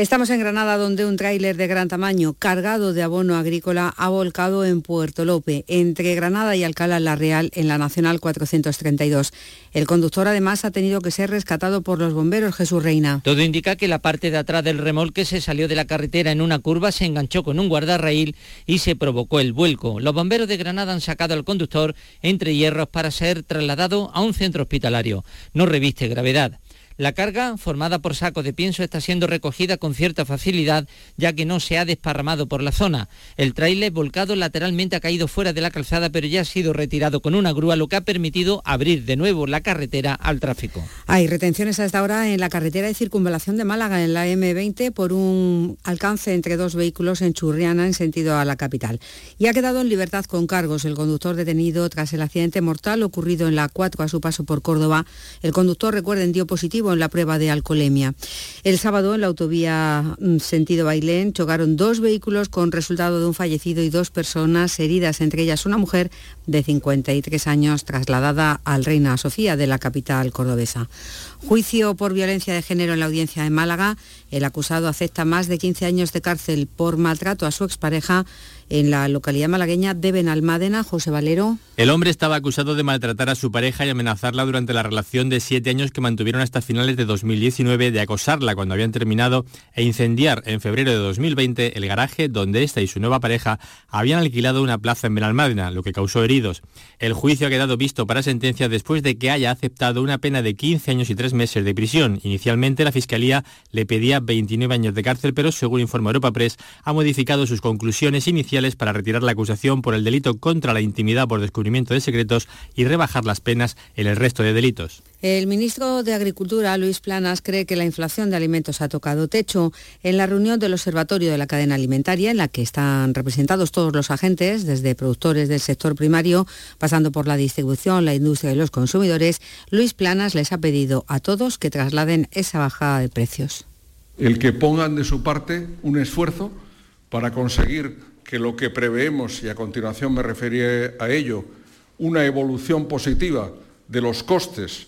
Estamos en Granada donde un tráiler de gran tamaño cargado de abono agrícola ha volcado en Puerto Lope, entre Granada y Alcalá la Real, en la Nacional 432. El conductor además ha tenido que ser rescatado por los bomberos Jesús Reina. Todo indica que la parte de atrás del remolque se salió de la carretera en una curva, se enganchó con un guardarraíl y se provocó el vuelco. Los bomberos de Granada han sacado al conductor entre hierros para ser trasladado a un centro hospitalario. No reviste gravedad. La carga, formada por sacos de pienso, está siendo recogida con cierta facilidad, ya que no se ha desparramado por la zona. El tráiler volcado lateralmente ha caído fuera de la calzada, pero ya ha sido retirado con una grúa, lo que ha permitido abrir de nuevo la carretera al tráfico. Hay retenciones a esta hora en la carretera de circunvalación de Málaga, en la M20, por un alcance entre dos vehículos en Churriana, en sentido a la capital. Y ha quedado en libertad con cargos el conductor detenido tras el accidente mortal ocurrido en la 4 a su paso por Córdoba. El conductor, recuerden, dio positivo en la prueba de alcoholemia. El sábado en la autovía mm, sentido Bailén chocaron dos vehículos con resultado de un fallecido y dos personas heridas, entre ellas una mujer de 53 años trasladada al Reina Sofía de la capital cordobesa. Juicio por violencia de género en la audiencia de Málaga. El acusado acepta más de 15 años de cárcel por maltrato a su expareja en la localidad malagueña de Benalmádena. José Valero. El hombre estaba acusado de maltratar a su pareja y amenazarla durante la relación de siete años que mantuvieron hasta finales de 2019, de acosarla cuando habían terminado e incendiar en febrero de 2020 el garaje donde esta y su nueva pareja habían alquilado una plaza en Benalmádena, lo que causó heridos. El juicio ha quedado visto para sentencia después de que haya aceptado una pena de 15 años y tres meses de prisión. Inicialmente la Fiscalía le pedía 29 años de cárcel, pero según informa Europa Press, ha modificado sus conclusiones iniciales para retirar la acusación por el delito contra la intimidad por descubrimiento de secretos y rebajar las penas en el resto de delitos. El ministro de Agricultura, Luis Planas, cree que la inflación de alimentos ha tocado techo. En la reunión del Observatorio de la Cadena Alimentaria, en la que están representados todos los agentes, desde productores del sector primario, pasando por la distribución, la industria y los consumidores, Luis Planas les ha pedido a todos que trasladen esa bajada de precios. El que pongan de su parte un esfuerzo para conseguir que lo que preveemos, y a continuación me referiré a ello, una evolución positiva de los costes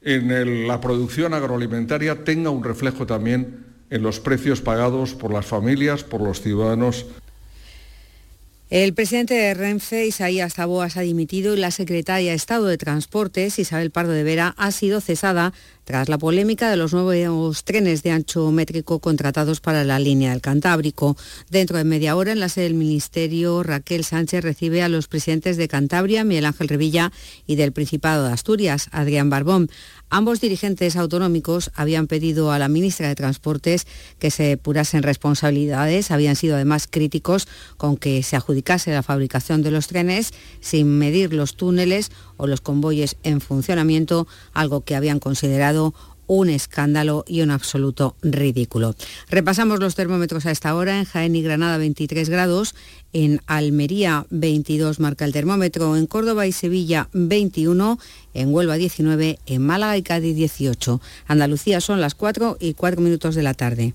en la producción agroalimentaria tenga un reflejo también en los precios pagados por las familias, por los ciudadanos. El presidente de Renfe, Isaías Taboas, ha dimitido y la secretaria de Estado de Transportes, Isabel Pardo de Vera, ha sido cesada tras la polémica de los nuevos trenes de ancho métrico contratados para la línea del Cantábrico. Dentro de media hora, en la sede del Ministerio, Raquel Sánchez recibe a los presidentes de Cantabria, Miguel Ángel Revilla, y del Principado de Asturias, Adrián Barbón. Ambos dirigentes autonómicos habían pedido a la ministra de Transportes que se purasen responsabilidades, habían sido además críticos con que se adjudicase la fabricación de los trenes sin medir los túneles o los convoyes en funcionamiento, algo que habían considerado un escándalo y un absoluto ridículo. Repasamos los termómetros a esta hora. En Jaén y Granada 23 grados, en Almería 22 marca el termómetro, en Córdoba y Sevilla 21, en Huelva 19, en Málaga y Cádiz 18. Andalucía son las 4 y 4 minutos de la tarde.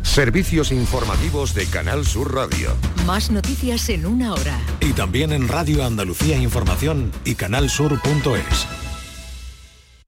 Servicios informativos de Canal Sur Radio. Más noticias en una hora. Y también en Radio Andalucía Información y canalsur.es.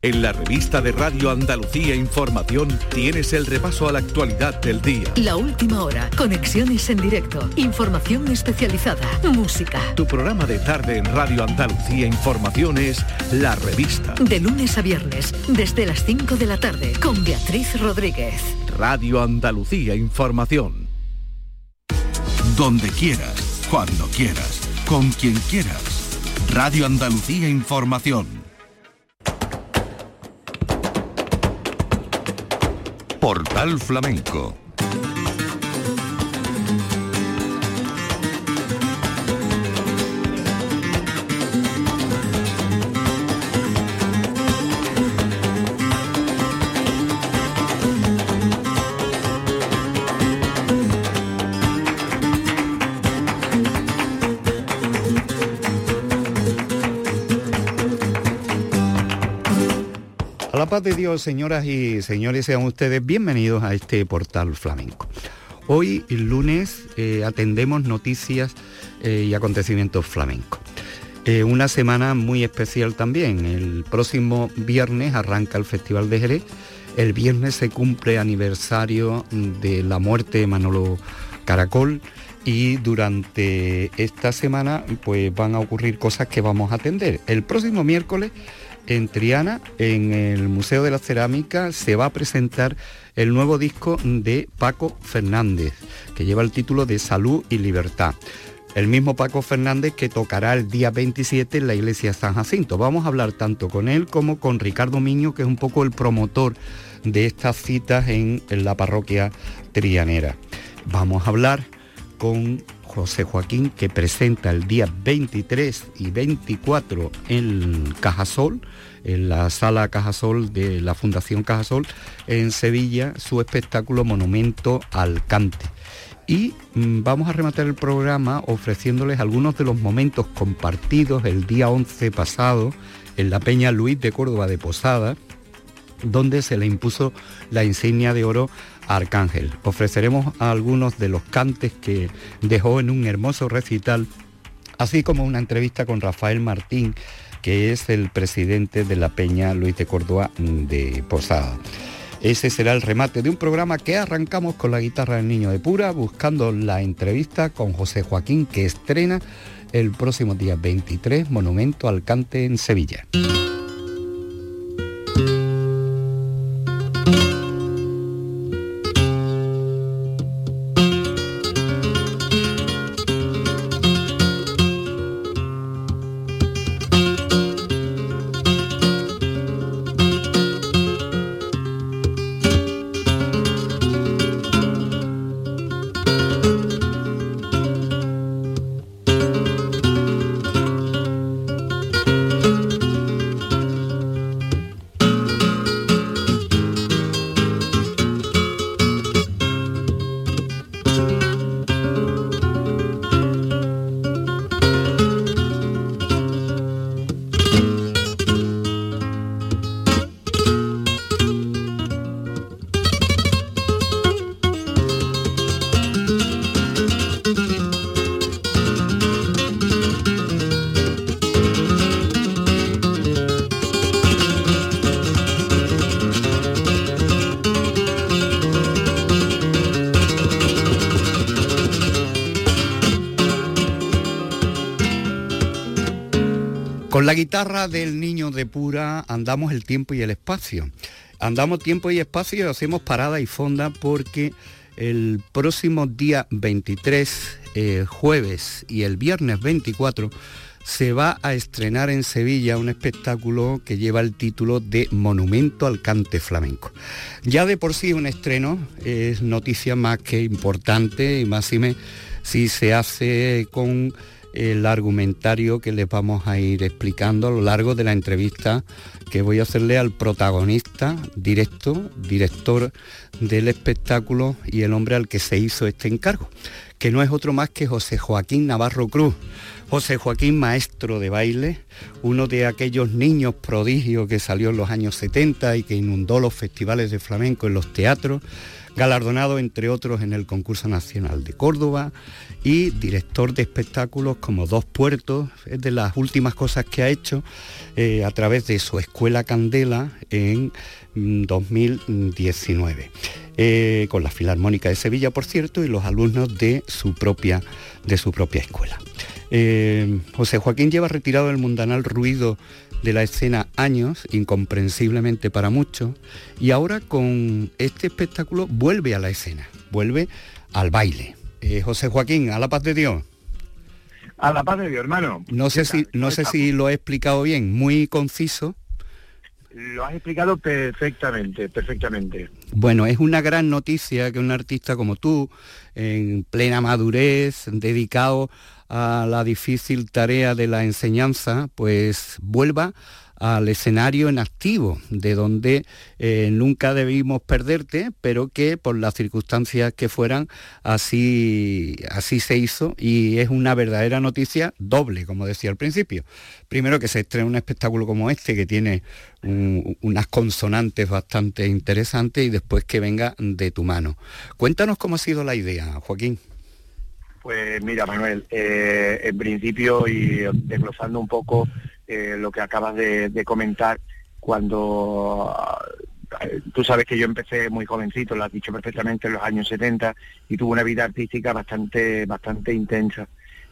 En la revista de Radio Andalucía Información tienes el repaso a la actualidad del día. La última hora, conexiones en directo, información especializada, música. Tu programa de tarde en Radio Andalucía Información es La Revista. De lunes a viernes, desde las 5 de la tarde, con Beatriz Rodríguez. Radio Andalucía Información. Donde quieras, cuando quieras, con quien quieras. Radio Andalucía Información. Portal Flamenco paz de Dios, señoras y señores, sean ustedes bienvenidos a este portal flamenco. Hoy, lunes, eh, atendemos noticias eh, y acontecimientos flamencos. Eh, una semana muy especial también. El próximo viernes arranca el Festival de Jerez. El viernes se cumple aniversario de la muerte de Manolo Caracol y durante esta semana pues van a ocurrir cosas que vamos a atender. El próximo miércoles en Triana, en el Museo de la Cerámica, se va a presentar el nuevo disco de Paco Fernández, que lleva el título de Salud y Libertad. El mismo Paco Fernández que tocará el día 27 en la iglesia San Jacinto. Vamos a hablar tanto con él como con Ricardo Miño, que es un poco el promotor de estas citas en, en la parroquia trianera. Vamos a hablar con José Joaquín, que presenta el día 23 y 24 en Cajasol, en la sala Cajasol de la Fundación Cajasol, en Sevilla, su espectáculo Monumento al Cante. Y mm, vamos a rematar el programa ofreciéndoles algunos de los momentos compartidos el día 11 pasado en la Peña Luis de Córdoba de Posada, donde se le impuso la insignia de oro Arcángel. Ofreceremos algunos de los cantes que dejó en un hermoso recital, así como una entrevista con Rafael Martín, que es el presidente de la Peña Luis de Córdoba de Posada. Ese será el remate de un programa que arrancamos con la guitarra del Niño de Pura, buscando la entrevista con José Joaquín, que estrena el próximo día 23 Monumento al Cante en Sevilla. Con la guitarra del niño de pura andamos el tiempo y el espacio. Andamos tiempo y espacio y hacemos parada y fonda porque el próximo día 23, eh, jueves y el viernes 24 se va a estrenar en Sevilla un espectáculo que lleva el título de Monumento al Cante Flamenco. Ya de por sí un estreno es noticia más que importante y más si se hace con el argumentario que les vamos a ir explicando a lo largo de la entrevista que voy a hacerle al protagonista directo, director del espectáculo y el hombre al que se hizo este encargo, que no es otro más que José Joaquín Navarro Cruz. José Joaquín, maestro de baile, uno de aquellos niños prodigios que salió en los años 70 y que inundó los festivales de flamenco en los teatros, galardonado entre otros en el concurso nacional de Córdoba y director de espectáculos como Dos Puertos, es de las últimas cosas que ha hecho eh, a través de su escuela Candela en 2019. Mm, eh, con la Filarmónica de Sevilla, por cierto, y los alumnos de su propia, de su propia escuela. Eh, José Joaquín lleva retirado el mundanal ruido de la escena años, incomprensiblemente para muchos, y ahora con este espectáculo vuelve a la escena, vuelve al baile. Eh, José Joaquín, a la paz de Dios. A la paz de Dios, hermano. No sé si, no sé si lo he explicado bien, muy conciso. Lo has explicado perfectamente, perfectamente. Bueno, es una gran noticia que un artista como tú, en plena madurez, dedicado a la difícil tarea de la enseñanza, pues vuelva al escenario en activo, de donde eh, nunca debimos perderte, pero que por las circunstancias que fueran, así, así se hizo y es una verdadera noticia doble, como decía al principio. Primero que se estrena un espectáculo como este, que tiene unas consonantes bastante interesantes y después que venga de tu mano. Cuéntanos cómo ha sido la idea, Joaquín. Pues mira, Manuel, eh, en principio y desglosando un poco eh, lo que acabas de, comentar, cuando eh, tú sabes que yo empecé muy jovencito, lo has dicho perfectamente, en los años 70 y tuve una vida artística bastante, bastante intensa.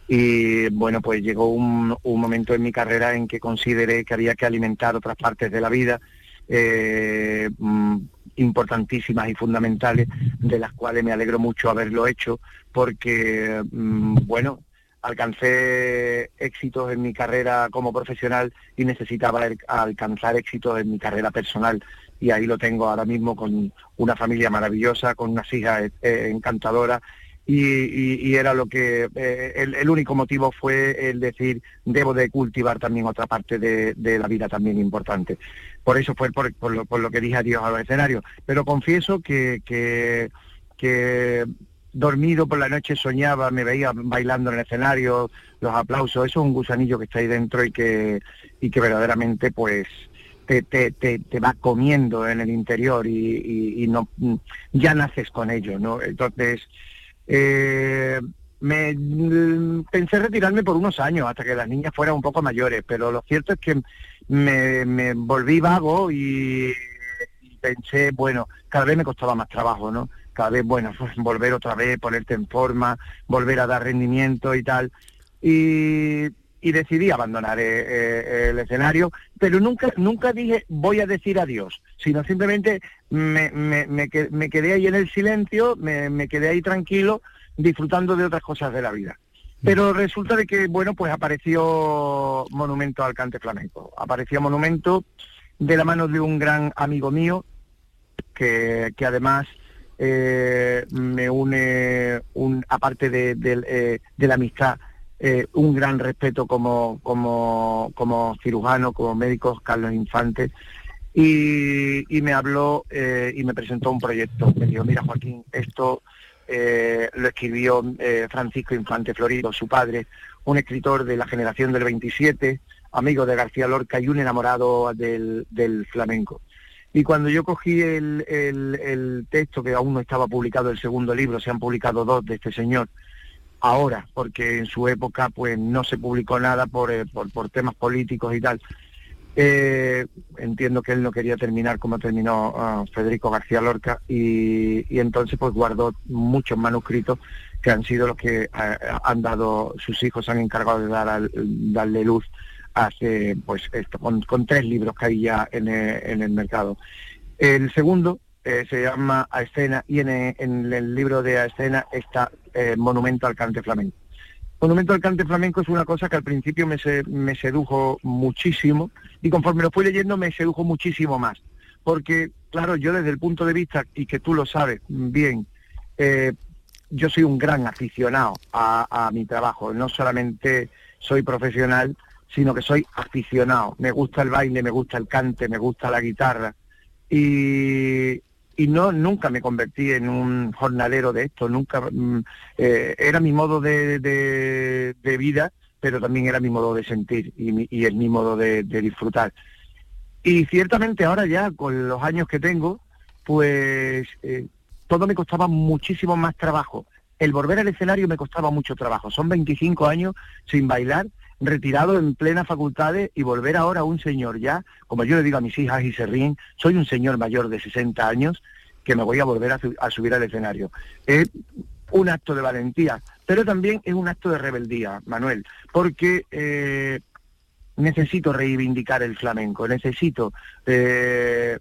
Y bueno, pues llegó un, momento en mi carrera en que consideré que había que alimentar otras partes de la vida eh, mm, importantísimas y fundamentales, de las cuales me alegro mucho haberlo hecho, porque, mm, bueno, alcancé éxitos en mi carrera como profesional y necesitaba alcanzar éxitos en mi carrera personal. Y ahí lo tengo ahora mismo con una familia maravillosa, con unas hijas eh, encantadoras y, era lo que eh, el, único motivo fue el decir debo de cultivar también otra parte de, la vida también importante. Por eso fue por, lo, que dije adiós a los escenarios. Pero confieso que, que, dormido por la noche soñaba, me veía bailando en el escenario, los aplausos, eso es un gusanillo que está ahí dentro y que, y que verdaderamente pues te, te, te, te va comiendo en el interior y, no ya naces con ello, ¿no? Entonces eh, me pensé retirarme por unos años hasta que las niñas fueran un poco mayores, pero lo cierto es que me, volví vago y, pensé, bueno, cada vez me costaba más trabajo, ¿no? Cada vez, bueno, pues volver otra vez, ponerte en forma, volver a dar rendimiento y tal. Y, decidí abandonar eh, eh, el escenario, pero nunca, nunca dije voy a decir adiós, sino simplemente me, me, me, quedé ahí en el silencio, me, quedé ahí tranquilo, disfrutando de otras cosas de la vida. Pero resulta de que, bueno, pues apareció Monumento al Cante Flamenco. Apareció Monumento de la mano de un gran amigo mío, que, que además eh, me une, un, aparte de, eh, la amistad, eh, un gran respeto como, cirujano, como médico, Carlos Infante, y, me habló y me presentó un proyecto. Me dijo, mira Joaquín, esto lo escribió Francisco Infante Florido, su padre, un escritor de la generación del 27, amigo de García Lorca y un enamorado del, flamenco. Y cuando yo cogí el, el, texto, que aún no estaba publicado el segundo libro, se han publicado dos de este señor, ahora, porque en su época pues no se publicó nada por, por, por temas políticos y tal, eh, entiendo que él no quería terminar como terminó ah, Federico García Lorca y, entonces pues guardó muchos manuscritos que han sido los que ah, han dado, sus hijos han encargado de dar darle luz hace pues esto, con, tres libros que hay ya en, el mercado. El segundo eh, se llama A Escena y en, el libro de A Escena está eh, Monumento al Cante Flamenco. Monumento al Cante Flamenco es una cosa que al principio me, me sedujo muchísimo y conforme lo fui leyendo me sedujo muchísimo más. Porque, claro, yo desde el punto de vista, y que tú lo sabes bien, eh, yo soy un gran aficionado a, mi trabajo. No solamente soy profesional, sino que soy aficionado. Me gusta el baile, me gusta el cante, me gusta la guitarra. Y, y no nunca me convertí en un jornalero de esto, nunca mm, eh, era mi modo de, de, vida, pero también era mi modo de sentir y, y es mi modo de, disfrutar. Y ciertamente ahora ya, con los años que tengo, pues eh, todo me costaba muchísimo más trabajo. El volver al escenario me costaba mucho trabajo. Son 25 años sin bailar retirado en plenas facultades y volver ahora a un señor ya, como yo le digo a mis hijas y se ríen, soy un señor mayor de 60 años que me voy a volver a, subir al escenario. Es un acto de valentía, pero también es un acto de rebeldía, Manuel, porque eh, necesito reivindicar el flamenco, necesito... Eh,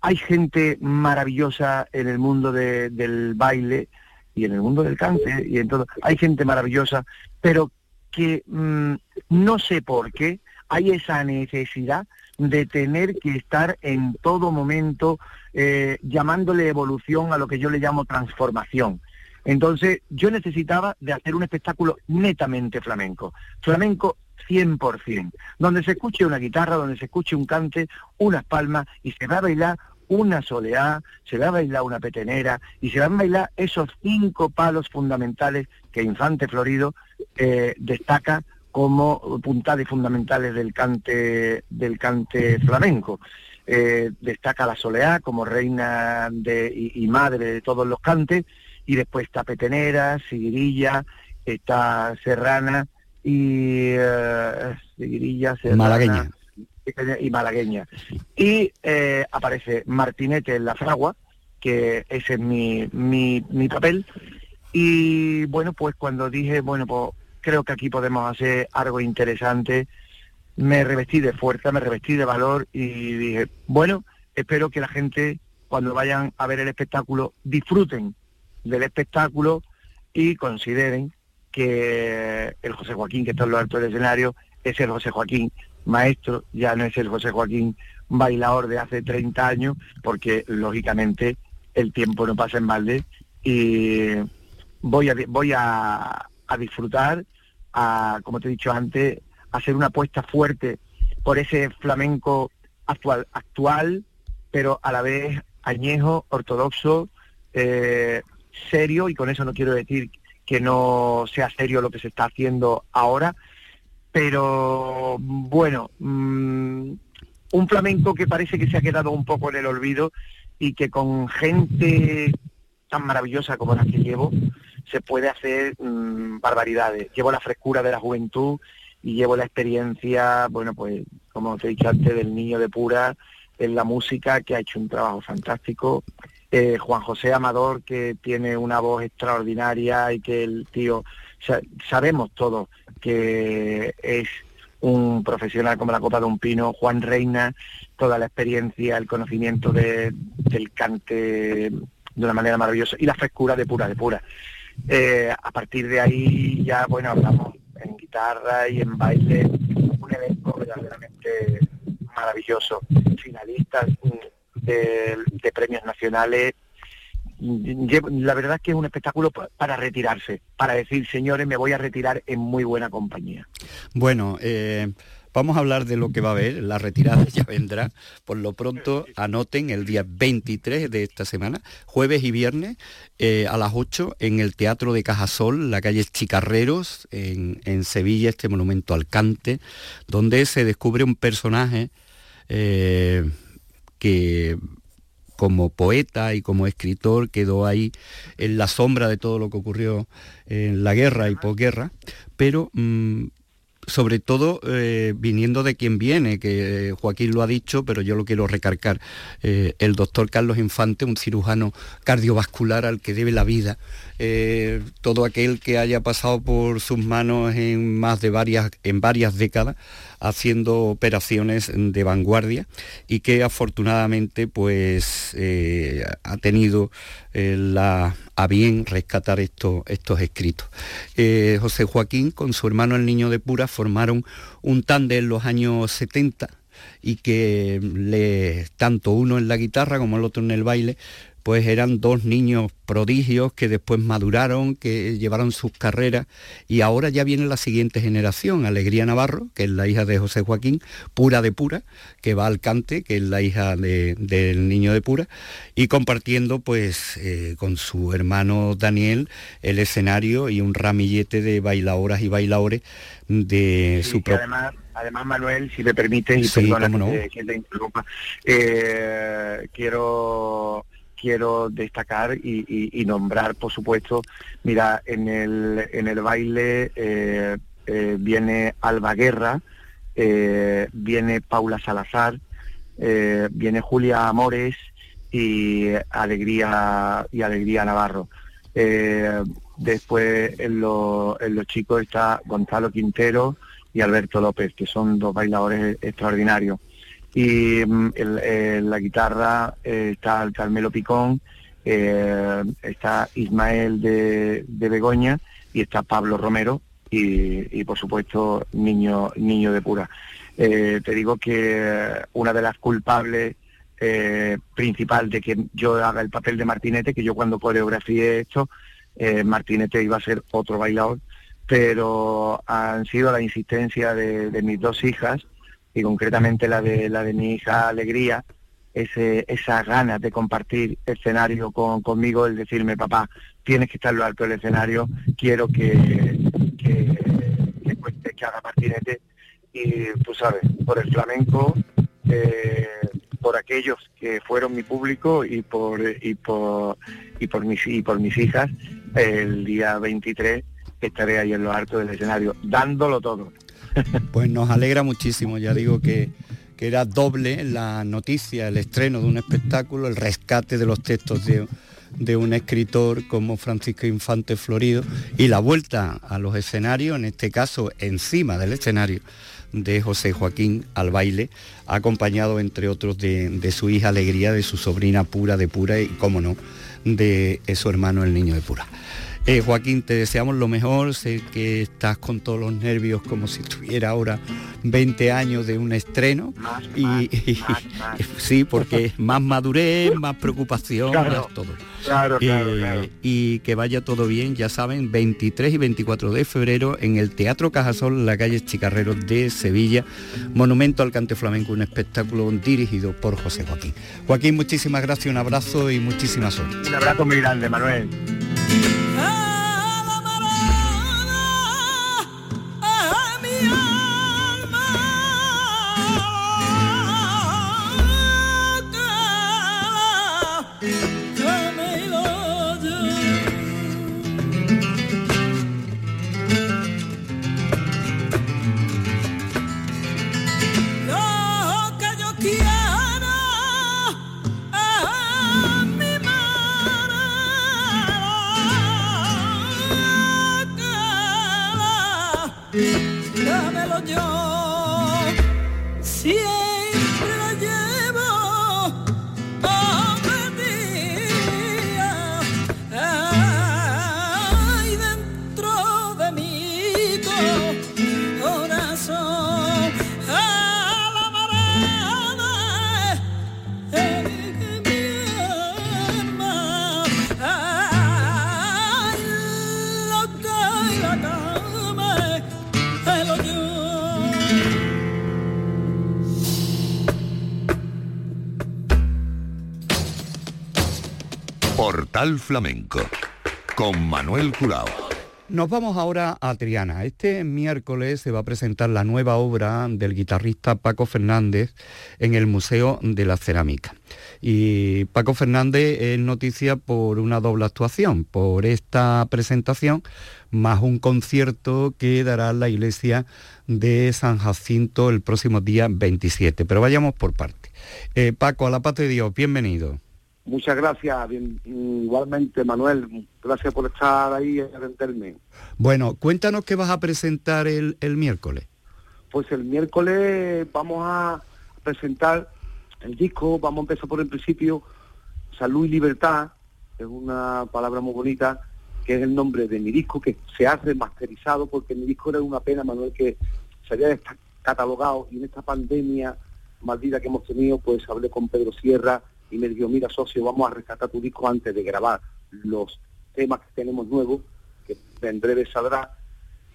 hay gente maravillosa en el mundo del baile y en el mundo del cante y en todo. Hay gente maravillosa, pero que mm, no sé por qué hay esa necesidad de tener que estar en todo momento eh, llamándole evolución a lo que yo le llamo transformación. Entonces yo necesitaba de hacer un espectáculo netamente flamenco, flamenco 100%, donde se escuche una guitarra, donde se escuche un cante, unas palmas y se va a bailar una soleá, se va a bailar una petenera y se van a bailar esos cinco palos fundamentales que Infante Florido eh, destaca como puntales fundamentales del cante, del cante flamenco. Eh, destaca la soleá como reina de, y, madre de todos los cantes, y después está petenera, siguirilla, está Serrana y eh, Serrana, Malagueña. y Malagueña. Y eh, aparece Martinete en la fragua, que ese es mi, mi, mi papel. Y bueno, pues cuando dije, bueno, pues creo que aquí podemos hacer algo interesante, me revestí de fuerza, me revestí de valor y dije, bueno, espero que la gente cuando vayan a ver el espectáculo disfruten del espectáculo y consideren que el José Joaquín que está en lo alto del escenario es el José Joaquín maestro, ya no es el José Joaquín bailador de hace 30 años, porque lógicamente el tiempo no pasa en balde y voy a, voy a, a disfrutar, a, como te he dicho antes, hacer una apuesta fuerte por ese flamenco actual, actual pero a la vez añejo, ortodoxo, eh, serio, y con eso no quiero decir que no sea serio lo que se está haciendo ahora, pero bueno, mm, un flamenco que parece que se ha quedado un poco en el olvido y que con gente tan maravillosa como la que llevo se puede hacer mm, barbaridades. Llevo la frescura de la juventud y llevo la experiencia, bueno, pues como te he dicho antes, del niño de pura en la música, que ha hecho un trabajo fantástico. Eh, Juan José Amador, que tiene una voz extraordinaria y que el tío, sabemos todos que es un profesional como la copa de un pino, Juan Reina, toda la experiencia, el conocimiento de, del cante de una manera maravillosa y la frescura de pura, de pura. Eh, a partir de ahí ya, bueno, hablamos en guitarra y en baile, un evento verdaderamente maravilloso. Finalistas de, premios nacionales. La verdad es que es un espectáculo para retirarse, para decir, señores, me voy a retirar en muy buena compañía. Bueno, eh, Vamos a hablar de lo que va a haber, la retirada ya vendrá. Por lo pronto, anoten el día 23 de esta semana, jueves y viernes, eh, a las 8, en el Teatro de Cajasol, la calle Chicarreros, en, Sevilla, este monumento al cante, donde se descubre un personaje eh, que como poeta y como escritor quedó ahí en la sombra de todo lo que ocurrió en la guerra y posguerra, pero mm, sobre todo eh, viniendo de quien viene, que Joaquín lo ha dicho, pero yo lo quiero recargar, eh, el doctor Carlos Infante, un cirujano cardiovascular al que debe la vida, eh, todo aquel que haya pasado por sus manos en más de varias, en varias décadas, haciendo operaciones de vanguardia y que afortunadamente pues ha tenido la, a bien rescatar estos, estos escritos. Eh, José Joaquín con su hermano el Niño de Pura formaron un tándem en los años 70 y que le, tanto uno en la guitarra como el otro en el baile pues eran dos niños prodigios que después maduraron, que llevaron sus carreras y ahora ya viene la siguiente generación, Alegría Navarro, que es la hija de José Joaquín, Pura de Pura, que va al cante, que es la hija del niño de Pura, y compartiendo pues eh, con su hermano Daniel el escenario y un ramillete de bailadoras y bailadores de su propio... Además, Manuel, si me permite, y perdona que, te interrumpa, eh, quiero quiero destacar y, nombrar, por supuesto, mira, en el, en el baile eh, eh, viene Alba Guerra, eh, viene Paula Salazar, viene Julia Amores y Alegría y Alegría Navarro. después en, en los chicos está Gonzalo Quintero y Alberto López, que son dos bailadores extraordinarios y mm, en la guitarra eh, está el Carmelo Picón, eh, está Ismael de, Begoña y está Pablo Romero y, por supuesto Niño, Niño de Pura. Eh, te digo que una de las culpables principal de que yo haga el papel de Martinete, que yo cuando coreografié esto, Martinete iba a ser otro bailador, pero han sido la insistencia de mis dos hijas, y concretamente la de la de mi hija Alegría, ese, esa ganas de compartir escenario con, conmigo, el decirme, papá, tienes que estar lo alto del escenario, quiero que, que, que, que haga martinete y tú sabes, por el flamenco, eh, por aquellos que fueron mi público y por y por y por mis y por mis hijas, el día 23 estaré ahí en lo alto del escenario, dándolo todo. Pues nos alegra muchísimo, ya digo que, que era doble la noticia, el estreno de un espectáculo, el rescate de los textos de, de un escritor como Francisco Infante Florido y la vuelta a los escenarios, en este caso encima del escenario de José Joaquín al baile, acompañado entre otros de, de su hija Alegría, de su sobrina Pura de Pura y, cómo no, de su hermano el niño de Pura. Eh, Joaquín, te deseamos lo mejor, sé que estás con todos los nervios como si tuviera ahora 20 años de un estreno y, sí, porque más madurez, más preocupación, más todo. Eh, y que vaya todo bien, ya saben, 23 y 24 de febrero en el Teatro Cajasol, la calle Chicarreros de Sevilla, Monumento al Cante Flamenco, un espectáculo dirigido por José Joaquín. Joaquín, muchísimas gracias, un abrazo y muchísima suerte. Un abrazo muy grande, Manuel. Flamenco con Manuel Curao. Nos vamos ahora a Triana. Este miércoles se va a presentar la nueva obra del guitarrista Paco Fernández en el Museo de la Cerámica. Y Paco Fernández es noticia por una doble actuación, por esta presentación más un concierto que dará la iglesia de San Jacinto el próximo día 27. Pero vayamos por parte. Eh, Paco, a la paz de Dios, bienvenido. Muchas gracias, igualmente Manuel, gracias por estar ahí y atenderme. Bueno, cuéntanos qué vas a presentar el, el miércoles. Pues el miércoles vamos a presentar el disco, vamos a empezar por el principio, Salud y Libertad, es una palabra muy bonita, que es el nombre de mi disco, que se ha remasterizado, porque mi disco era una pena, Manuel, que se había catalogado y en esta pandemia maldita que hemos tenido, pues hablé con Pedro Sierra, y me dijo, mira socio, vamos a rescatar tu disco antes de grabar los temas que tenemos nuevos, que en breve saldrá.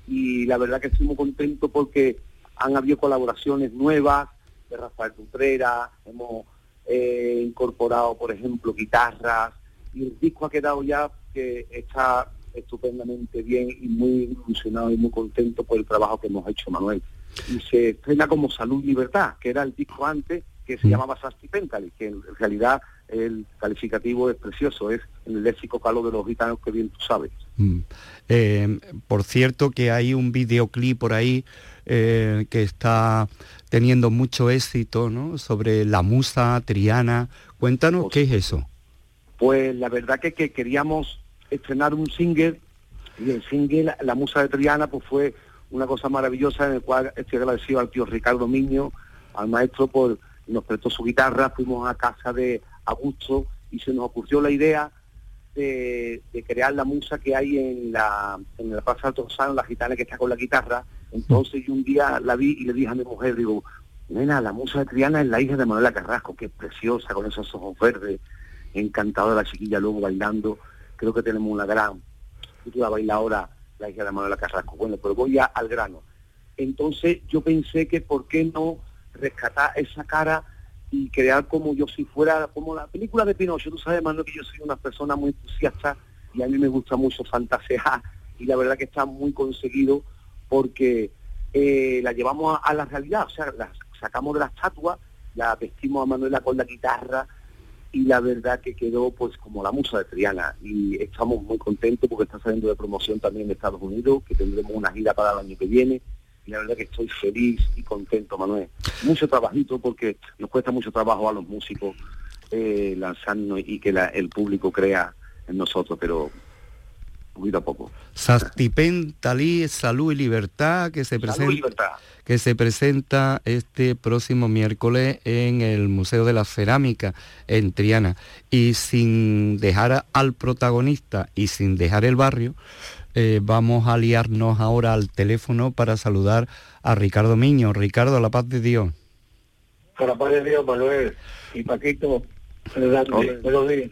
Y la verdad que estoy muy contento porque han habido colaboraciones nuevas de Rafael Dutrera, hemos eh, incorporado, por ejemplo, guitarras, y el disco ha quedado ya que está estupendamente bien y muy ilusionado y muy contento por el trabajo que hemos hecho, Manuel. Y se estrena como Salud Libertad, que era el disco antes, que se mm. llamaba Sasti Pentali, que en realidad el calificativo es precioso, es el léxico calo de los gitanos que bien tú sabes. Mm. Eh, por cierto que hay un videoclip por ahí eh, que está teniendo mucho éxito, ¿no? Sobre la musa triana. Cuéntanos qué es eso. Pues la verdad que, que queríamos estrenar un single y el single La Musa de Triana pues fue una cosa maravillosa en el cual estoy agradecido al tío Ricardo Miño, al maestro por nos prestó su guitarra, fuimos a casa de Augusto y se nos ocurrió la idea de, crear la musa que hay en la, en la Plaza Alto Rosano, la gitana que está con la guitarra. Entonces yo un día la vi y le dije a mi mujer, digo, nena, la musa de Triana es la hija de Manuela Carrasco, que es preciosa, con esos ojos verdes, encantadora la chiquilla luego bailando. Creo que tenemos una gran a baila ahora la hija de Manuela Carrasco. Bueno, pero voy ya al grano. Entonces yo pensé que por qué no rescatar esa cara y crear como yo si fuera, como la película de Pinocho, tú sabes, Mano, que yo soy una persona muy entusiasta y a mí me gusta mucho fantasear y la verdad que está muy conseguido porque eh, la llevamos a, la realidad, o sea, la sacamos de la estatua, la vestimos a Manuela con la guitarra y la verdad que quedó pues como la musa de Triana. Y estamos muy contentos porque está saliendo de promoción también de Estados Unidos, que tendremos una gira para el año que viene y la verdad que estoy feliz y contento, Manuel. Mucho trabajito porque nos cuesta mucho trabajo a los músicos eh, lanzarnos y que el público crea en nosotros, pero poquito a poco. Sastipen, Talí, Salud y Libertad, que se, presenta, que se presenta este próximo miércoles en el Museo de la Cerámica en Triana. Y sin dejar al protagonista y sin dejar el barrio, eh, vamos a liarnos ahora al teléfono para saludar a Ricardo Miño. Ricardo, a la paz de Dios. A la paz de Dios, Manuel. Y Paquito, buenos días.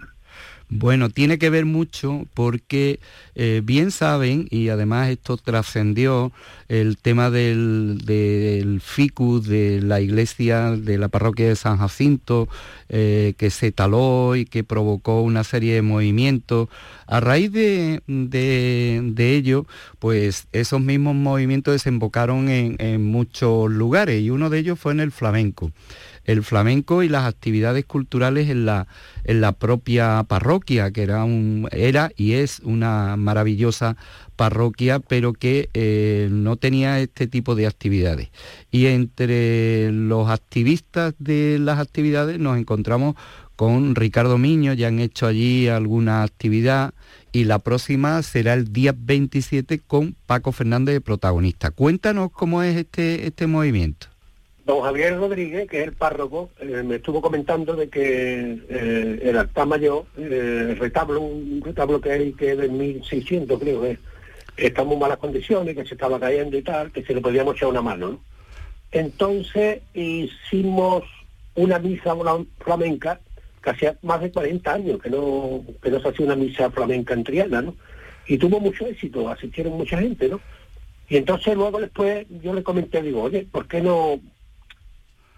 Bueno, tiene que ver mucho porque eh, bien saben, y además esto trascendió el tema del, del, ficus de la iglesia de la parroquia de San Jacinto, eh, que se taló y que provocó una serie de movimientos. A raíz de, de, ello, pues esos mismos movimientos desembocaron en, en muchos lugares y uno de ellos fue en el flamenco el flamenco y las actividades culturales en la, en la propia parroquia, que era, un, era y es una maravillosa parroquia, pero que eh, no tenía este tipo de actividades. Y entre los activistas de las actividades nos encontramos con Ricardo Miño, ya han hecho allí alguna actividad y la próxima será el día 27 con Paco Fernández de protagonista. Cuéntanos cómo es este, este movimiento. Don Javier Rodríguez, que es el párroco, eh, me estuvo comentando de que eh, el altar mayor, eh, el retablo, un retablo que hay que de 1600 creo que está en muy malas condiciones, que se estaba cayendo y tal, que se le podíamos echar una mano. Entonces hicimos una misa flamenca que hacía más de 40 años que no, que no se hacía una misa flamenca en Triana, ¿no? Y tuvo mucho éxito, asistieron mucha gente, ¿no? Y entonces luego después yo le comenté, digo, oye, ¿por qué no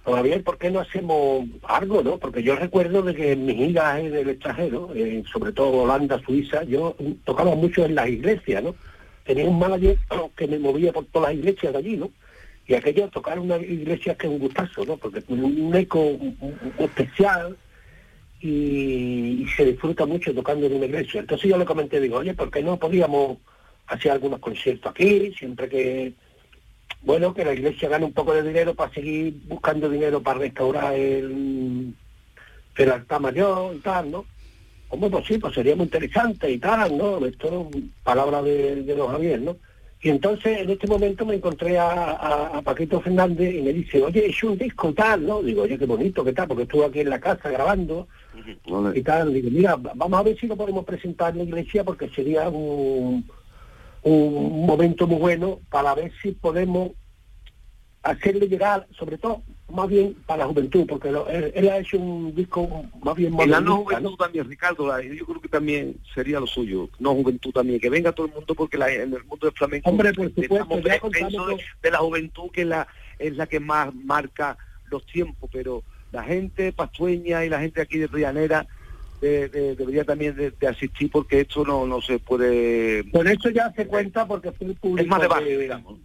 todavía ¿por qué no hacemos algo, no? Porque yo recuerdo de que en mis giras en el extranjero, eh, sobre todo Holanda, Suiza, yo tocaba mucho en las iglesias, ¿no? Tenía un manager que me movía por todas las iglesias de allí, ¿no? Y aquello tocar una iglesia que es un gustazo, ¿no? Porque un eco especial y, y, se disfruta mucho tocando en una iglesia. Entonces yo le comenté, digo, oye, ¿por qué no podíamos hacer algunos conciertos aquí? Siempre que bueno, que la iglesia gane un poco de dinero para seguir buscando dinero para restaurar el, el altar mayor y tal, ¿no? Como pues sí, pues sería muy interesante y tal, ¿no? Esto es palabra de, de los Javier, ¿no? Y entonces en este momento me encontré a, Paquito Fernández y me dice, oye, es un disco y tal, ¿no? Digo, oye, qué bonito, ¿qué tal? Porque estuve aquí en la casa grabando y tal. Digo, mira, vamos a ver si lo podemos presentar en la iglesia porque sería un un momento muy bueno para ver si podemos hacerle llegar, sobre todo, más bien para la juventud, porque él, ha hecho un disco más bien más... la no juventud también, Ricardo, yo creo que también sería lo suyo, no juventud también, que venga todo el mundo, porque la, en el mundo del flamenco Hombre, por supuesto, de, la juventud que la, es la que más marca los tiempos, pero la gente pastueña y la gente aquí de Rianera debería también de, asistir porque esto no, no se puede... Por eso ya se cuenta porque fue el público... Es más de base, digamos.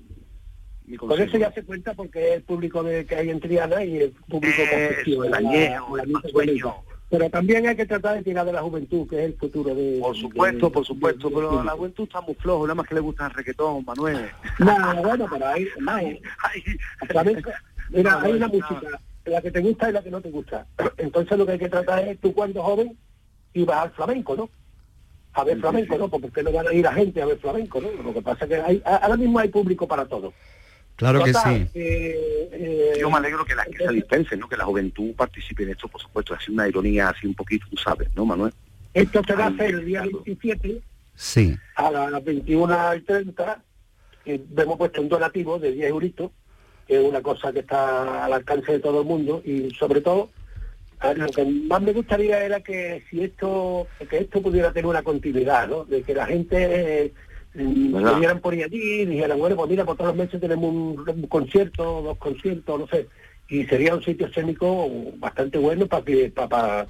Por eso ya se cuenta porque es el público de, que hay en Triana y el público eh, el Pero también hay que tratar de tirar de la juventud, que es el futuro de... Por supuesto, por supuesto, pero la juventud está muy flojo, nada más que le gusta el reggaetón, Manuel. No, bueno, pero ahí... mira, hay una música, la que te gusta y la que no te gusta. Entonces lo que hay que tratar es, tú cuando joven, ibas al flamenco, ¿no? A ver flamenco, ¿no? Porque no van a ir a gente a ver flamenco, ¿no? Lo que pasa es que hay, ahora mismo hay público para todo. Claro que sí. Eh, Yo me alegro que, la, que se dispensen, ¿no? Que la juventud participe en esto, por supuesto. Así una ironía así un poquito, tú sabes, ¿no, Manuel? Esto se va a hacer el día 27 sí. a las 21 y 30. Que hemos puesto un donativo de 10 euritos, que es una cosa que está al alcance de todo el mundo y sobre todo lo que más me gustaría era que si esto que esto pudiera tener una continuidad, ¿no? De que la gente eh, vinieran por allí y dijeran, bueno, pues mira, por todos los meses tenemos un, concierto, dos conciertos, no sé. Y sería un sitio escénico bastante bueno para que... Para,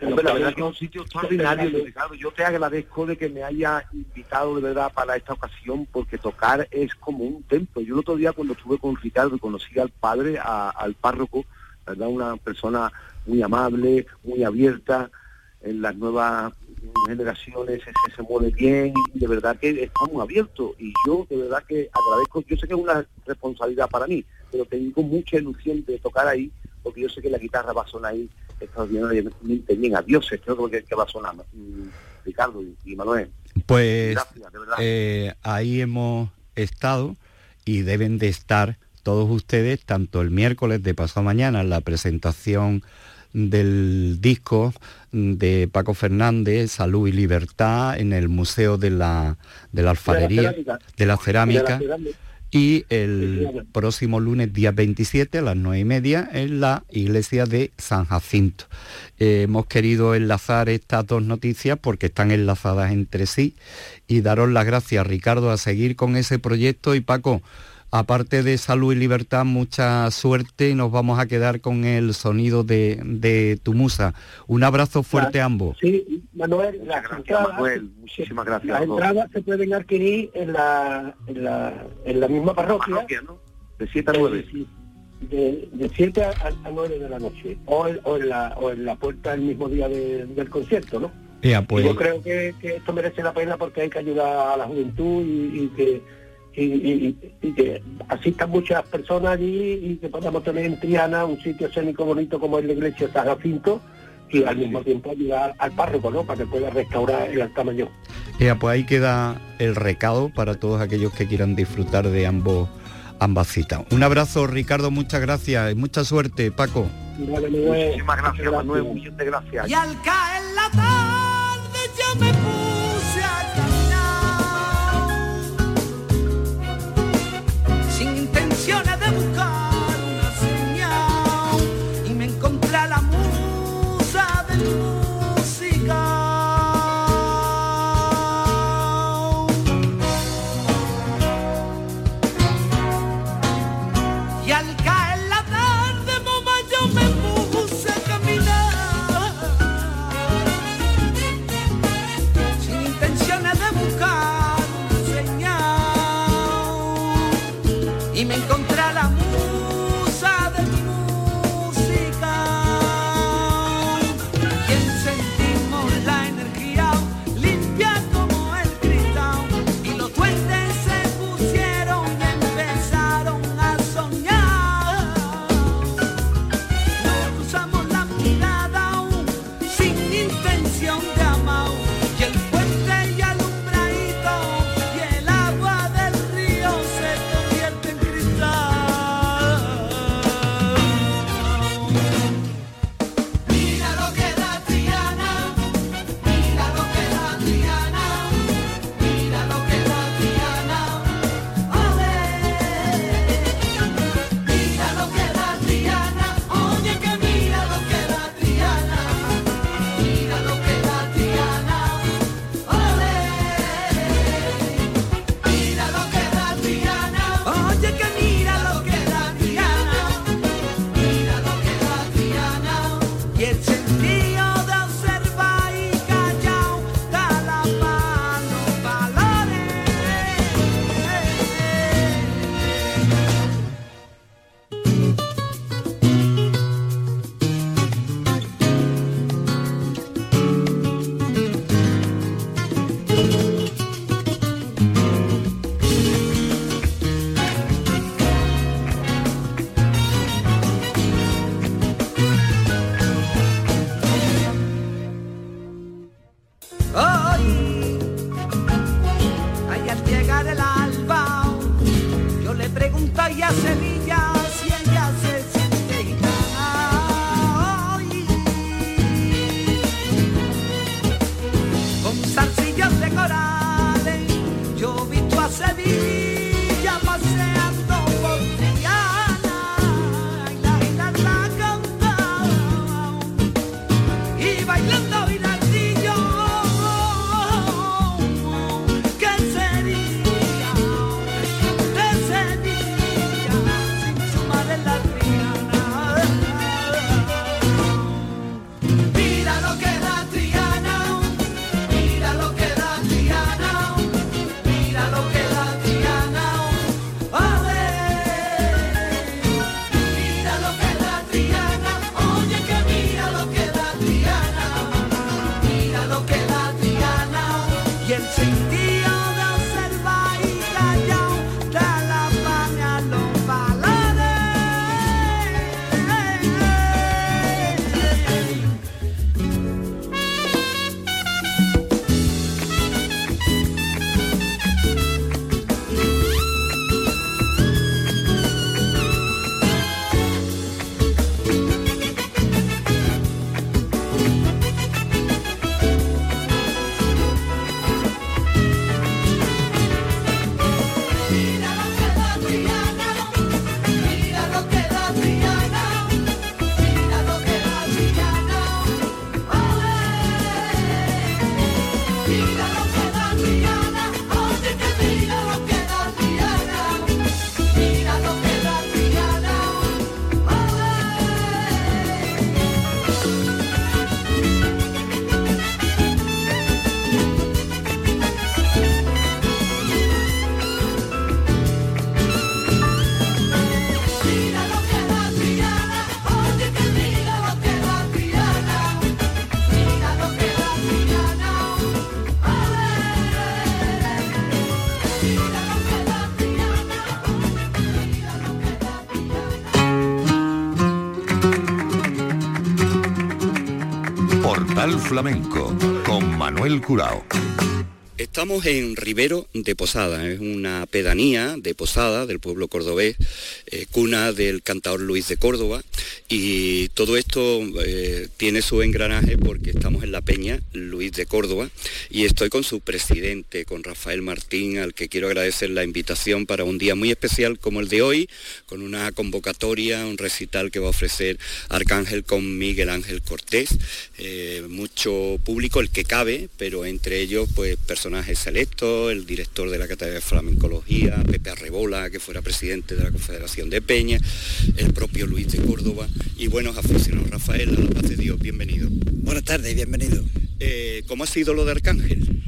la verdad que es un sitio extraordinario, Ricardo. Yo te agradezco de que me haya invitado de verdad para esta ocasión, porque tocar es como un templo. Yo el otro día cuando estuve con Ricardo y conocí al padre, al párroco, verdad una persona muy amable, muy abierta, en las nuevas generaciones se, se mueve bien y de verdad que estamos abiertos y yo de verdad que agradezco, yo sé que es una responsabilidad para mí, pero tengo mucha ilusión de tocar ahí porque yo sé que la guitarra va a sonar ahí extraordinariamente bien, a dioses creo que, que va a sonar mm, Ricardo y, Manuel. Pues eh, ahí hemos estado y deben de estar todos ustedes, tanto el miércoles de pasado mañana, la presentación del disco de Paco Fernández, Salud y Libertad, en el Museo de la, de la Alfarería, de la Cerámica, y el próximo lunes, día 27, a las 9 y media, en la iglesia de San Jacinto. Eh, hemos querido enlazar estas dos noticias porque están enlazadas entre sí y daros las gracias, Ricardo, a seguir con ese proyecto. Y Paco, aparte de salud y libertad, mucha suerte y nos vamos a quedar con el sonido de, tu musa. Un abrazo fuerte a ambos. Sí, Manuel, las entradas, muchísimas gracias. Las entradas se pueden adquirir en la, en la, en la misma parroquia. De 7 a 9. De, 7 a, 9 de la noche. O, en, la, o en la puerta el mismo día del concierto, ¿no? pues... Yo creo que, esto merece la pena porque hay que ayudar a la juventud y que y, que asistan muchas personas allí y que podamos tener en Triana un sitio escénico bonito como es la iglesia San Jacinto y al mismo tiempo ayudar al párroco, ¿no? Para que pueda restaurar el altar mayor. Ya, pues ahí queda el recado para todos aquellos que quieran disfrutar de ambos ambas citas. Un abrazo, Ricardo, muchas gracias y mucha suerte, Paco. Muchísimas gracias, Manuel, muchas gracias. Y al caer la tarde vida. Flamenco con Manuel Curao. Estamos en Rivero de Posada, es una pedanía de Posada del pueblo cordobés, eh, cuna del cantador Luis de Córdoba y todo esto eh, tiene su engranaje porque estamos en la peña Luis de Córdoba y estoy con su presidente, con Rafael Martín, al que quiero agradecer la invitación para un día muy especial como el de hoy, con una convocatoria, un recital que va a ofrecer Arcángel con Miguel Ángel Cortés, eh, mucho público, el que cabe, pero entre ellos pues personajes selectos, el director de la Cátedra de Flamencología, Pepe Arrebola, que fuera presidente de la Confederación de Peña, el propio Luis de Córdoba y buenos aficionados. Rafael, a la paz de Dios, bienvenido. Buenas tardes y bienvenido. Eh, ¿Cómo ha sido lo de Arcángel?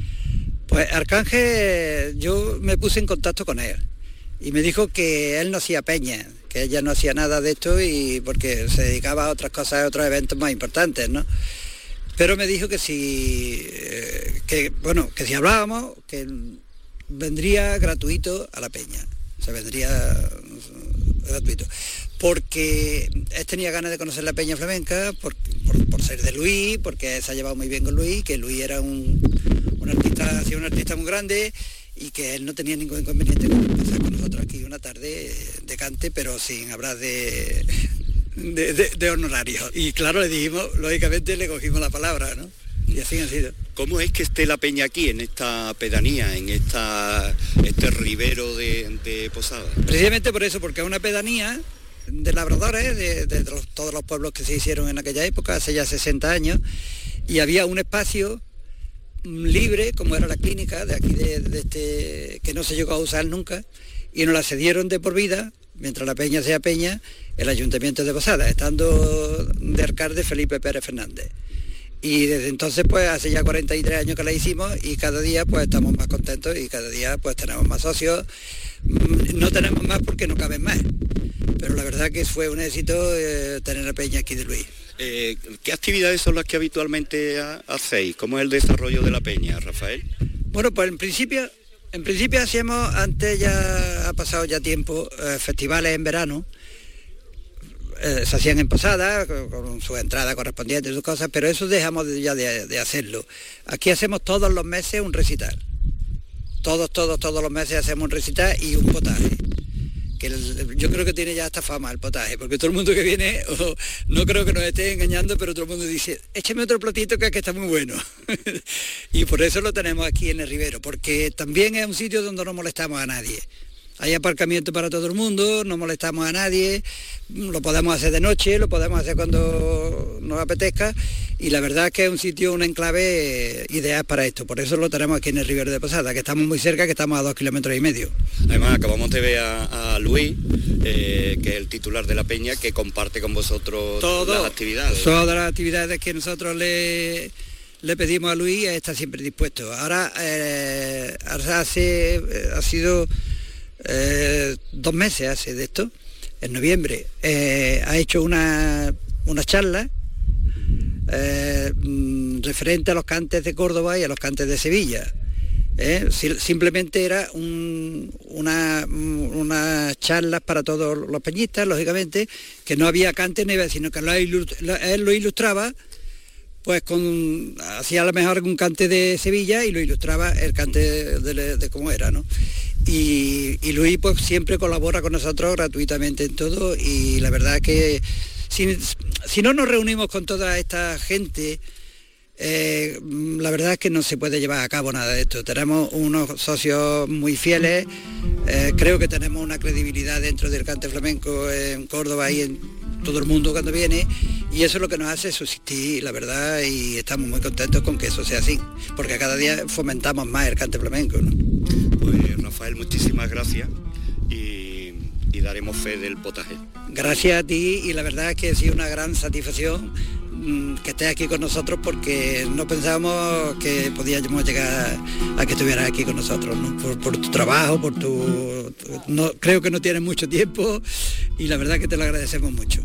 Pues Arcángel, yo me puse en contacto con él y me dijo que él no hacía peña, que ella no hacía nada de esto y porque se dedicaba a otras cosas, a otros eventos más importantes, ¿no? Pero me dijo que si, eh, que, bueno, que si hablábamos, que vendría gratuito a la peña. Se vendría eh, gratuito. Porque él tenía ganas de conocer la peña flamenca, por, por- por ser de Luis, porque se ha llevado muy bien con Luis, que Luis era un, un artista, ha sido un artista muy grande y que él no tenía ningún inconveniente con pasar con nosotros aquí una tarde de cante, pero sin hablar de, de, de- de honorarios. Y claro, le dijimos, lógicamente le cogimos la palabra, ¿no? Y así ha sido. ¿Cómo es que esté la peña aquí, en esta pedanía, en esta, este ribero de, de Posada? Precisamente por eso, porque es una pedanía de labradores, de, todos los pueblos que se hicieron en aquella época, hace ya 60 años, y había un espacio libre, como era la clínica de aquí, de, de este, que no se llegó a usar nunca, y nos la cedieron de por vida, mientras la peña sea peña, el Ayuntamiento de Posada, estando de alcalde Felipe Pérez Fernández. Y desde entonces, pues hace ya 43 años que la hicimos y cada día pues estamos más contentos y cada día pues tenemos más socios. Mm, No tenemos más porque no caben más. Pero la verdad que fue un éxito eh, tener la peña aquí de Luis. Eh, ¿Qué actividades son las que habitualmente ha- hacéis? ¿Cómo es el desarrollo de la peña, Rafael? Bueno, pues en principio, en principio hacíamos, antes ya ha pasado ya tiempo, eh, festivales en verano. Se hacían en Posada, con, con su entrada correspondiente y sus cosas, pero eso dejamos de- ya de, de hacerlo. Aquí hacemos todos los meses un recital. Todos, todos, todos los meses hacemos un recital y un potaje. Que yo creo que tiene ya esta fama el potaje, porque todo el mundo que viene, no creo que nos esté engañando, pero todo el mundo dice, échame otro platito que es que está muy bueno. y por eso lo tenemos aquí en el Rivero, porque también es un sitio donde no molestamos a nadie. Hay aparcamiento para todo el mundo, no molestamos a nadie, lo podemos hacer de noche, lo podemos hacer cuando nos apetezca y la verdad es que es un sitio, un enclave eh, ideal para esto. Por eso lo tenemos aquí en el Rivero de Posada, que estamos muy cerca, que estamos a dos kilómetros y medio. Además, acabamos de ver a, a Luis, eh, que es el titular de la peña, que comparte con vosotros Todo. las actividades. Todas las actividades que nosotros le, le pedimos a Luis está siempre dispuesto. Ahora, eh, hace, eh, ha sido eh, dos meses hace de esto, en noviembre, eh, ha hecho una, una charla eh, mm, referente a los cantes de Córdoba y a los cantes de Sevilla. Si- Simplemente era un- una, unas charlas para todos los peñistas, lógicamente, que no había cantes ni sino que él lo ilustraba, pues con hacía a lo mejor un cante de Sevilla y lo ilustraba el cante de, de cómo era, ¿no? Y, Luis pues siempre colabora con nosotros gratuitamente en todo y la verdad que si, si no nos reunimos con toda esta gente, eh, la verdad es que no se puede llevar a cabo nada de esto. Tenemos unos socios muy fieles, eh, creo que tenemos una credibilidad dentro del cante flamenco en Córdoba y en todo el mundo cuando viene y eso es lo que nos hace subsistir, la verdad, y estamos muy contentos con que eso sea así, porque cada día fomentamos más el cante flamenco. ¿no? Pues Rafael, muchísimas gracias y, y daremos fe del potaje. Gracias a ti y la verdad es que ha sido una gran satisfacción que estés aquí con nosotros porque no pensábamos que podíamos llegar a que estuvieras aquí con nosotros, ¿no? por, por tu trabajo, por tu- no, creo que no tienes mucho tiempo y la verdad que te lo agradecemos mucho.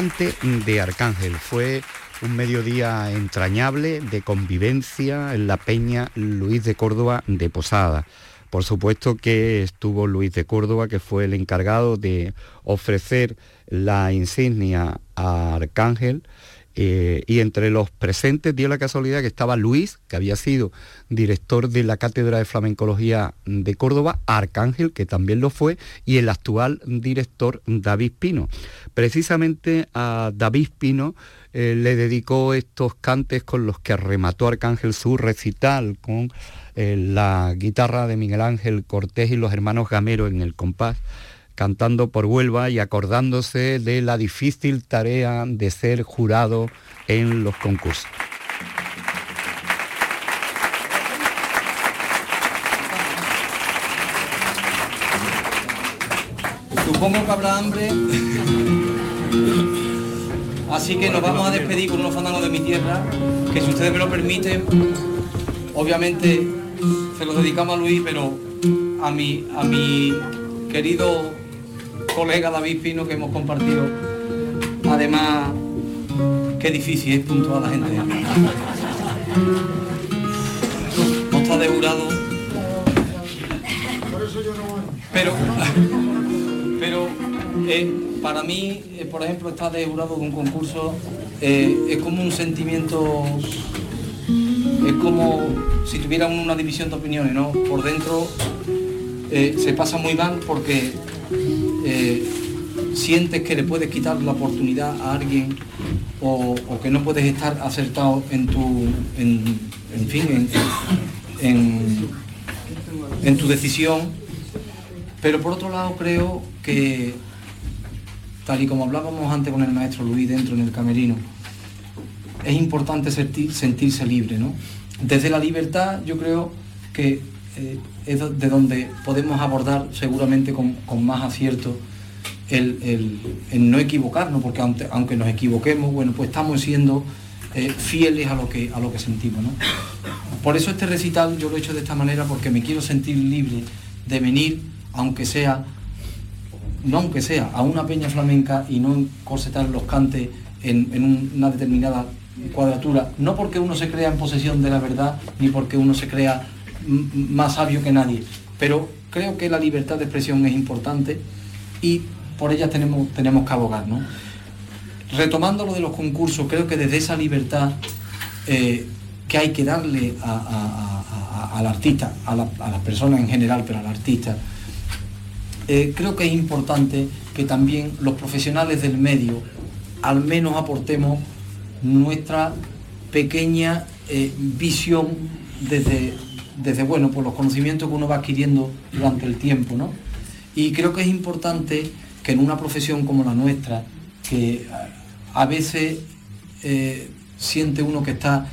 De Arcángel fue un mediodía entrañable de convivencia en la peña Luis de Córdoba de Posada. Por supuesto que estuvo Luis de Córdoba, que fue el encargado de ofrecer la insignia a Arcángel. Eh, y entre los presentes dio la casualidad que estaba Luis, que había sido director de la Cátedra de Flamencología de Córdoba, Arcángel, que también lo fue, y el actual director David Pino. Precisamente a David Pino eh, le dedicó estos cantes con los que remató Arcángel su recital con eh, la guitarra de Miguel Ángel Cortés y los hermanos Gamero en el compás cantando por Huelva y acordándose de la difícil tarea de ser jurado en los concursos. Supongo que habrá hambre. Así que nos vamos a despedir con unos fandangos de mi tierra, que si ustedes me lo permiten, obviamente se los dedicamos a Luis, pero a mi, a mi querido colega David Pino que hemos compartido. Además, qué difícil es puntuar a la gente. No está deurado. Pero, pero eh, para mí, eh, por ejemplo, estar de jurado de un concurso eh, es como un sentimiento, es como si tuviera una división de opiniones, ¿no? Por dentro se pasa muy mal porque eh, sientes que le puedes quitar la oportunidad a alguien o, que no puedes estar acertado en tu, en, en fin, en, en- en tu decisión. Pero por otro lado creo que, tal y como hablábamos antes con el maestro Luis dentro en el camerino, es importante sentir- sentirse libre, ¿no? Desde la libertad yo creo que eh, es de donde podemos abordar seguramente con, con más acierto el, el- no equivocarnos, porque aunque, aunque nos equivoquemos, bueno, pues estamos siendo eh, fieles a lo, que, a lo que sentimos, ¿no? Por eso este recital yo lo he hecho de esta manera, porque me quiero sentir libre de venir, aunque sea, no aunque sea, a una peña flamenca y no corsetar los cantes en, en un- una determinada cuadratura, no porque uno se crea en posesión de la verdad, ni porque uno se crea más sabio que nadie, pero creo que la libertad de expresión es importante y por ella tenemos, tenemos que abogar. ¿no? Retomando lo de los concursos, creo que desde esa libertad eh, que hay que darle al artista, a, las personas en general, pero al artista, eh, creo que es importante que también los profesionales del medio al menos aportemos nuestra pequeña eh, visión desde, desde bueno, por los conocimientos que uno va adquiriendo durante el tiempo. ¿no? Y creo que es importante que en una profesión como la nuestra, que a veces eh, siente uno que está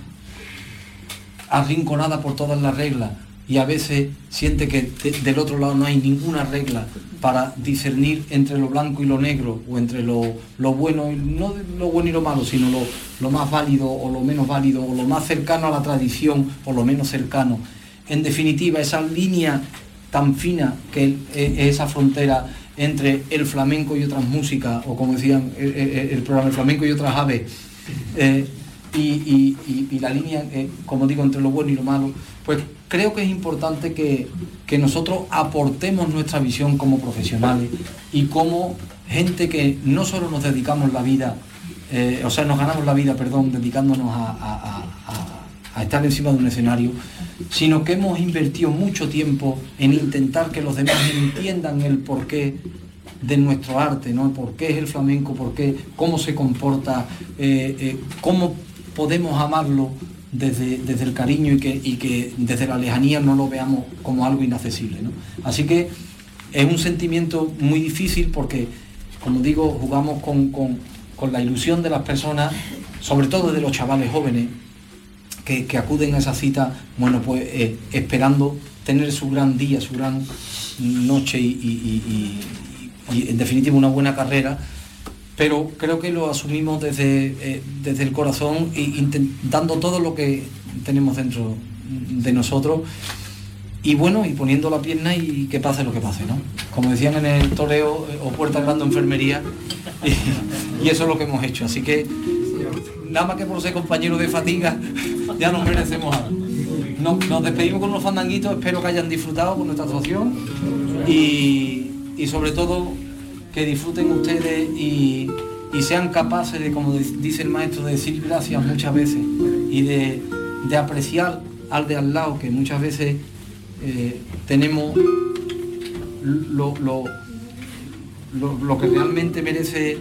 arrinconada por todas las reglas y a veces siente que del otro lado no hay ninguna regla para discernir entre lo blanco y lo negro o entre lo, bueno, no lo bueno y lo malo, sino lo, más válido o lo menos válido o lo más cercano a la tradición o lo menos cercano. En definitiva, esa línea tan fina que es esa frontera entre el flamenco y otras músicas, o como decían el, programa, el flamenco y otras aves, eh, y, la línea, eh, como digo, entre lo bueno y lo malo, pues creo que es importante que, nosotros aportemos nuestra visión como profesionales y como gente que no solo nos dedicamos la vida, eh, o sea, nos ganamos la vida, perdón, dedicándonos a, estar encima de un escenario, sino que hemos invertido mucho tiempo en intentar que los demás entiendan el porqué de nuestro arte, ¿no? ¿Por qué es el flamenco? ¿Por? ¿Cómo se comporta? Eh, ¿Cómo podemos amarlo desde, desde el cariño y que, que, desde la lejanía no lo veamos como algo inaccesible. Así que es un sentimiento muy difícil porque, como digo, jugamos con, la ilusión de las personas, sobre todo de los chavales jóvenes, que, acuden a esa cita, bueno, pues eh, esperando tener su gran día, su gran noche y en definitiva una buena carrera pero creo que lo asumimos desde, eh, desde el corazón e dando todo lo que tenemos dentro de nosotros y bueno, y poniendo la pierna y que pase lo que pase, ¿no? Como decían en el toreo eh, o puerta grande enfermería, y, eso es lo que hemos hecho. Así que nada más que por ser compañero de fatiga, ya nos merecemos algo. Nos, despedimos con unos fandanguitos, espero que hayan disfrutado con nuestra actuación y, y sobre todo que disfruten ustedes y, sean capaces de, como dice el maestro, de decir gracias muchas veces y de, apreciar al de al lado, que muchas veces eh, tenemos lo, que realmente merece eh,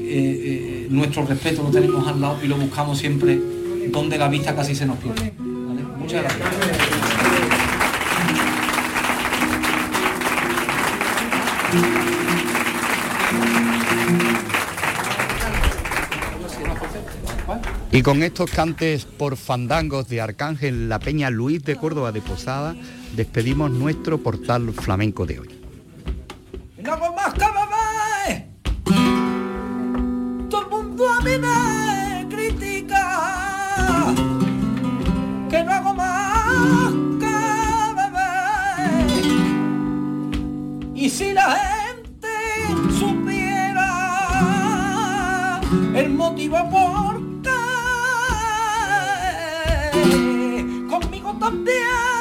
eh, nuestro respeto, lo tenemos al lado y lo buscamos siempre donde la vista casi se nos pierde. Muchas gracias. Y con estos cantes por fandangos de Arcángel La Peña Luis de Córdoba de Posada, despedimos nuestro portal flamenco de hoy. No más. Todo el mundo a si la gente supiera el motivo por Hay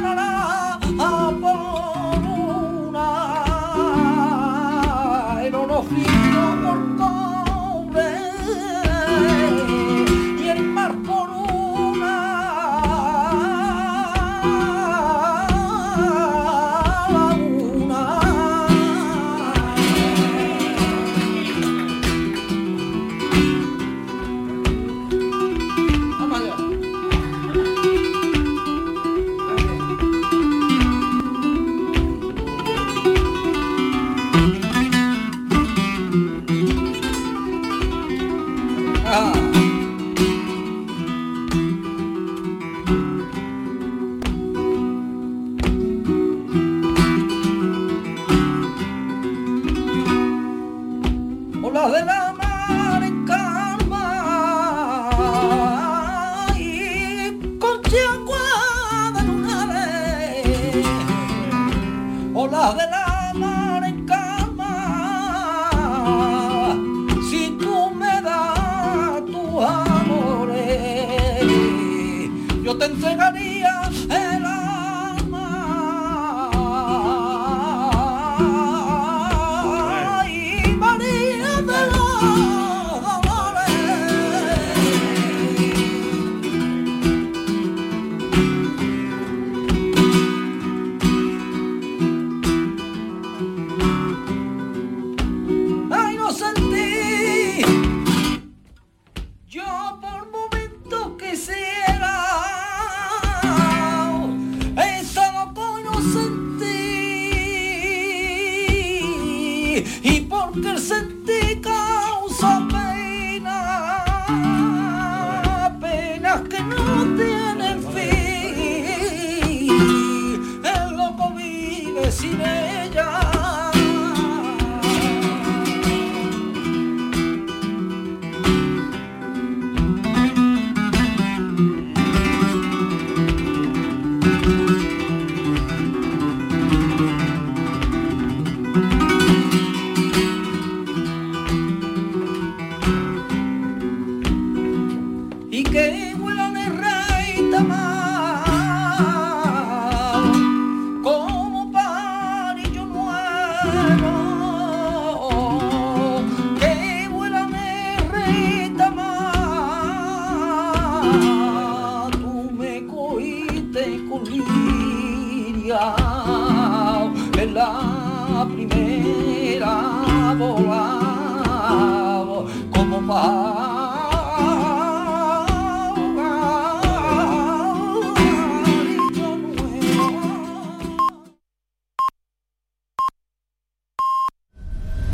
me entregaría el